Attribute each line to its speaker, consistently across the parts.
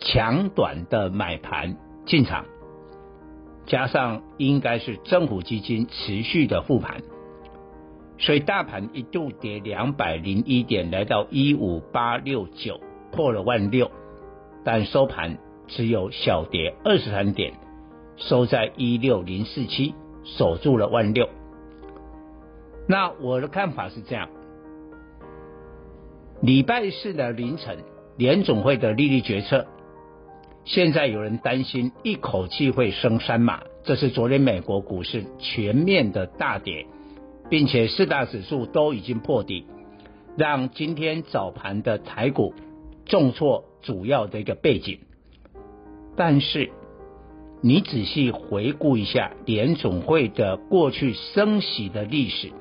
Speaker 1: 强短的买盘进场，加上应该是政府基金持续的护盘，所以大盘一度跌两百零一点，来到一五八六九，破了万六，但收盘只有小跌二十三点，收在一六零四七。守住了万六，那我的看法是这样：礼拜四的凌晨，联总会的利率决策，现在有人担心一口气会升三码，这是昨天美国股市全面的大跌，并且四大指数都已经破底，让今天早盘的台股重挫主要的一个背景，但是。你仔细回顾一下联总会的过去升息的历史，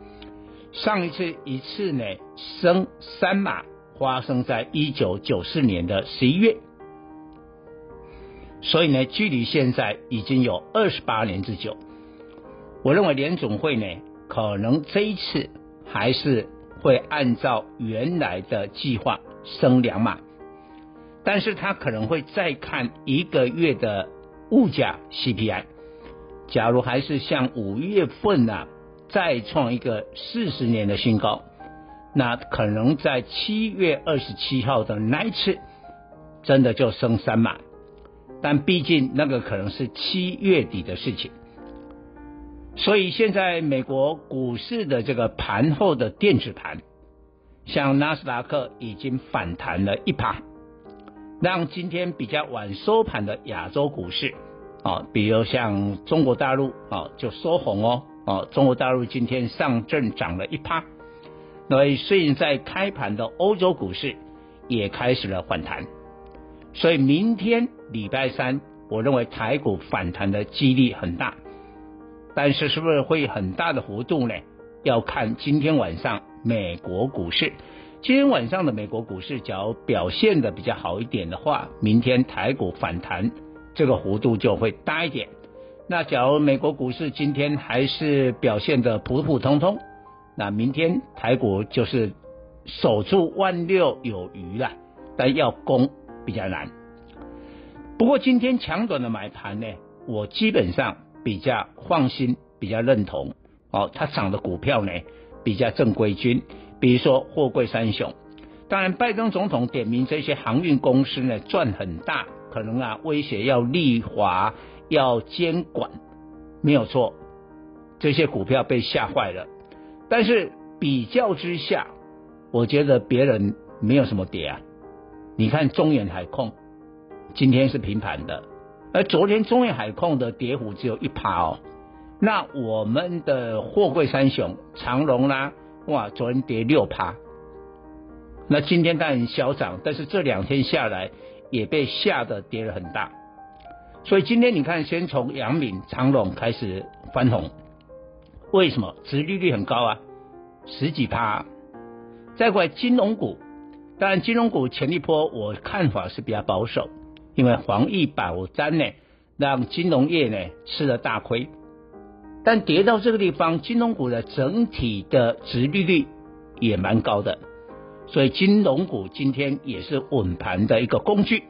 Speaker 1: 上一次一次呢升三码发生在一九九四年的十一月，所以呢距离现在已经有二十八年之久。我认为联总会呢可能这一次还是会按照原来的计划升两码，但是他可能会再看一个月的。物价 CPI，假如还是像五月份、啊，再创一个四十年的新高，那可能在七月二十七号的那一次，真的就升三码。但毕竟那个可能是七月底的事情，所以现在美国股市的这个盘后的电子盘，像纳斯达克已经反弹了一趴。让今天比较晚收盘的亚洲股市，啊，比如像中国大陆啊，就收红哦，啊，中国大陆今天上证涨了一趴，所以现在开盘的欧洲股市也开始了反弹，所以明天礼拜三，我认为台股反弹的几率很大，但是是不是会很大的幅度呢？要看今天晚上美国股市。今天晚上的美国股市，假如表现的比较好一点的话，明天台股反弹这个幅度就会大一点。那假如美国股市今天还是表现的普普通通，那明天台股就是守住万六有余了，但要攻比较难。不过今天强短的买盘呢，我基本上比较放心，比较认同。哦，它涨的股票呢，比较正规军。比如说货柜三雄，当然拜登总统点名这些航运公司呢赚很大，可能啊威胁要立法要监管，没有错，这些股票被吓坏了。但是比较之下，我觉得别人没有什么跌啊。你看中远海控今天是平盘的，而昨天中远海控的跌幅只有一趴哦。那我们的货柜三雄长隆啦。哇，昨天跌六趴，那今天当然小涨，但是这两天下来也被吓得跌了很大。所以今天你看，先从阳明、长隆开始翻红，为什么？殖利率很高啊，十几趴。再过来金融股，当然金融股前一波我看法是比较保守，因为防疫保单呢，让金融业呢吃了大亏。但跌到这个地方，金融股的整体的殖利率也蛮高的，所以金融股今天也是稳盘的一个工具。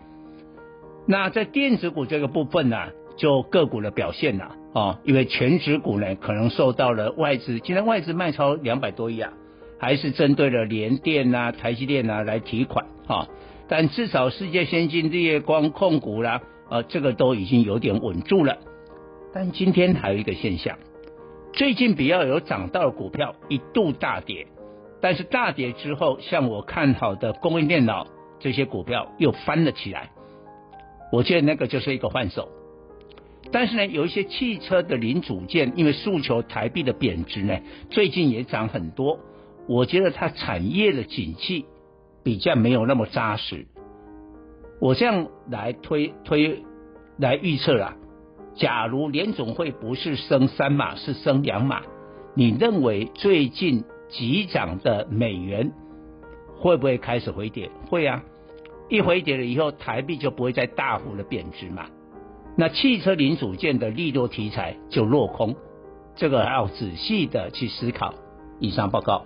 Speaker 1: 那在电子股这个部分呢、就个股的表现了啊，因为全指股呢可能受到了外资，今天外资卖超两百多亿啊，还是针对了联电啊、台积电啊来提款啊，但至少世界先进、日月光控股啦、呃，这个都已经有点稳住了。但今天还有一个现象，最近比较有涨到的股票一度大跌，但是大跌之后，像我看好的供应电脑这些股票又翻了起来。我觉得那个就是一个换手。但是呢，有一些汽车的零组件，因为诉求台币的贬值呢，最近也涨很多。我觉得它产业的景气比较没有那么扎实。我这样来推推来预测啊，假如联总会不是升三码，是升两码，你认为最近急涨的美元会不会开始回跌？会啊，一回跌了以后，台币就不会再大幅的贬值嘛。那汽车零组件的利多题材就落空，这个还要仔细的去思考。以上报告。